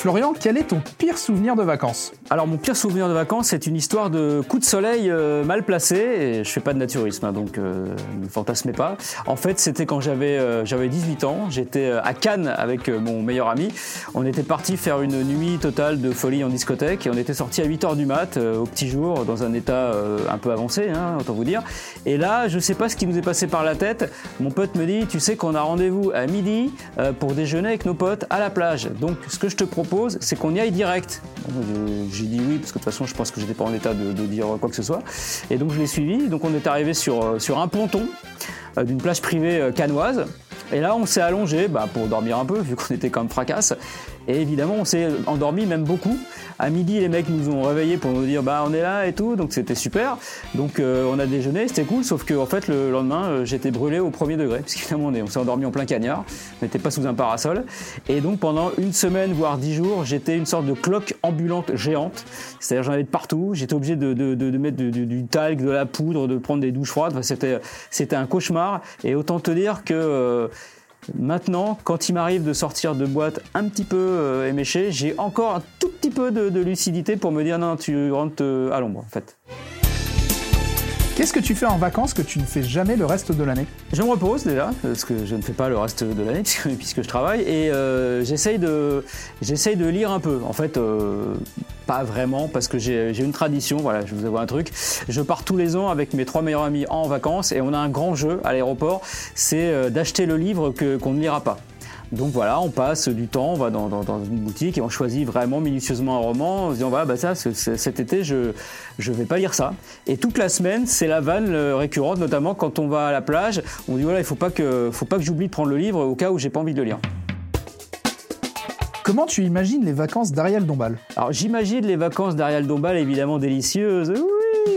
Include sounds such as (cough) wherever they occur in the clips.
Florian, quel est ton pire souvenir de vacances Alors mon pire souvenir de vacances, c'est une histoire de coup de soleil euh, mal placé. Et je fais pas de naturisme, hein, donc euh, ne fantasmez pas. En fait, c'était quand j'avais euh, j'avais 18 ans. J'étais euh, à Cannes avec euh, mon meilleur ami. On était parti faire une nuit totale de folie en discothèque et on était sorti à 8 h du mat euh, au petit jour dans un état euh, un peu avancé, hein, autant vous dire. Et là, je sais pas ce qui nous est passé par la tête. Mon pote me dit, tu sais qu'on a rendez-vous à midi euh, pour déjeuner avec nos potes à la plage. Donc, ce que je te propose, c'est qu'on y aille direct. Je- J'ai dit oui parce que de toute façon, je pense que j'étais pas en état de, dire quoi que ce soit. Et donc, je l'ai suivi. Donc, on est arrivé sur euh, sur un ponton euh, d'une plage privée euh, canoise. Et là, on s'est allongé bah, pour dormir un peu, vu qu'on était comme fracasse. Et évidemment, on s'est endormi même beaucoup. À midi, les mecs nous ont réveillés pour nous dire bah on est là et tout, donc c'était super. Donc euh, on a déjeuné, c'était cool, sauf que en fait le lendemain euh, j'étais brûlé au premier degré, parce qu'évidemment on est- on s'est endormi en plein cagnard, on n'était pas sous un parasol. Et donc pendant une semaine voire dix jours, j'étais une sorte de cloque ambulante géante. C'est-à-dire j'en avais de partout, j'étais obligé de, mettre du, talc, de la poudre, de prendre des douches froides. C'était un cauchemar. Et autant te dire que euh, Maintenant, quand il m'arrive de sortir de boîte un petit peu euh, éméché, j'ai encore un tout petit peu de, de lucidité pour me dire non, tu rentres euh, à l'ombre en fait. Qu'est-ce que tu fais en vacances que tu ne fais jamais le reste de l'année? Je me repose déjà, parce que je ne fais pas le reste de l'année (laughs) puisque, puisque je travaille, et euh, j'essaye de, de lire un peu. En fait, euh, pas vraiment, parce que j'ai une tradition, voilà, je vous avoue un truc. Je pars tous les ans avec mes trois meilleurs amis en vacances, et on a un grand jeu à l'aéroport, c'est euh, d'acheter le livre qu'on ne lira pas. Donc voilà, on passe du temps, on va dans, une boutique et on choisit vraiment minutieusement un roman en se disant voilà, bah ça, cet été, je je vais pas lire ça. Et toute la semaine, c'est la vanne euh, récurrente, notamment quand on va à la plage, on dit voilà, il faut pas que faut pas que j'oublie de prendre le livre au cas où j'ai pas envie de le lire. Comment tu imagines les vacances d'Ariel Dombal? Alors j'imagine les vacances d'Ariel Dombal évidemment délicieuses.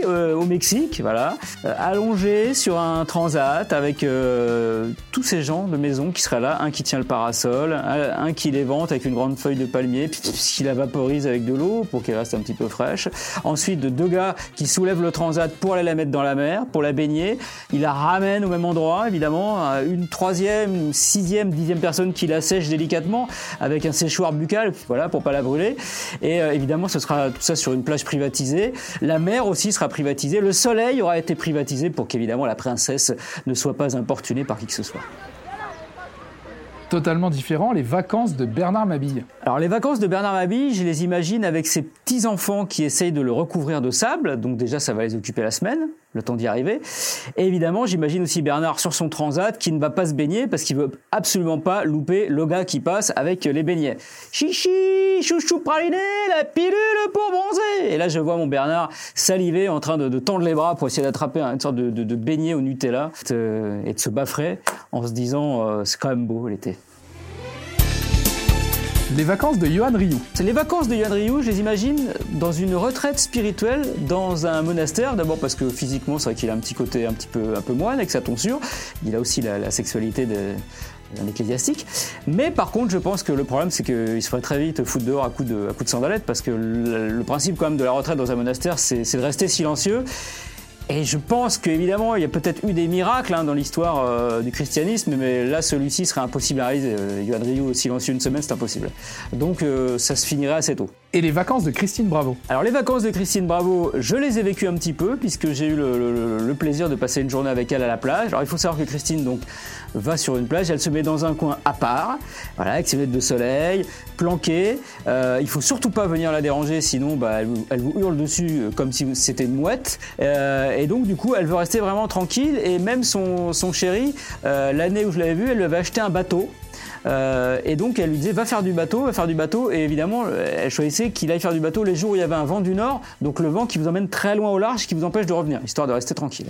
Euh, au Mexique, voilà, euh, allongé sur un transat avec euh, tous ces gens de maison qui seraient là, un qui tient le parasol, un, un qui les vente avec une grande feuille de palmier, puis qui la vaporise avec de l'eau pour qu'elle reste un petit peu fraîche. Ensuite, de deux gars qui soulèvent le transat pour aller la mettre dans la mer, pour la baigner. Ils la ramènent au même endroit, évidemment. Euh, Une troisième, sixième, dixième personne qui la sèche délicatement avec un séchoir buccal, voilà, pour pas la brûler. Et euh, évidemment, ce sera tout ça sur une plage privatisée. La mer aussi sera privatisée. Le soleil aura été privatisé pour qu'évidemment la princesse ne soit pas importunée par qui que ce soit. Totalement différent, les vacances de Bernard Mabille. Alors les vacances de Bernard Mabille, je les imagine avec ses petits enfants qui essayent de le recouvrir de sable, donc déjà ça va les occuper la semaine, le temps d'y arriver. Et évidemment, j'imagine aussi Bernard sur son transat qui ne va pas se baigner parce qu'il veut absolument pas louper le gars qui passe avec les beignets. Chichi, chouchou praliné, la pilule pour bronzer. Et là, je vois mon Bernard saliver en train de, tendre les bras pour essayer d'attraper une sorte de, de, de beignet au Nutella euh, et de se baffrer en se disant euh, c'est quand même beau l'été. Les vacances de Johan Rioux. C'est les vacances de Yann Ryu, je les imagine dans une retraite spirituelle dans un monastère. D'abord parce que physiquement, c'est vrai qu'il a un petit côté un petit peu, un peu moine avec sa tonsure. Il a aussi la, sexualité de ecclésiastique. Mais par contre, je pense que le problème, c'est qu'il se ferait très vite foutre dehors à coups de, à coups de parce que le, le principe quand même de la retraite dans un monastère, c'est de rester silencieux. Et je pense qu'évidemment, il y a peut-être eu des miracles hein, dans l'histoire euh, du christianisme, mais là, celui-ci serait impossible à réaliser. Euh, Yoann Ryu silencieux une semaine, c'est impossible. Donc, euh, ça se finirait assez tôt. Et les vacances de Christine Bravo. Alors les vacances de Christine Bravo, je les ai vécues un petit peu puisque j'ai eu le, plaisir de passer une journée avec elle à la plage. Alors il faut savoir que Christine donc va sur une plage, elle se met dans un coin à part, voilà, avec ses lunettes de soleil, planquée. Euh, il faut surtout pas venir la déranger, sinon bah, elle, vous, elle vous hurle dessus euh, comme si c'était une mouette. Euh, et donc du coup, elle veut rester vraiment tranquille. Et même son, son chéri, euh, l'année où je l'avais vu, elle lui avait acheté un bateau. Euh, et donc elle lui disait va faire du bateau, va faire du bateau. Et évidemment, elle choisissait qu'il aille faire du bateau les jours où il y avait un vent du nord, donc le vent qui vous emmène très loin au large, qui vous empêche de revenir, histoire de rester tranquille.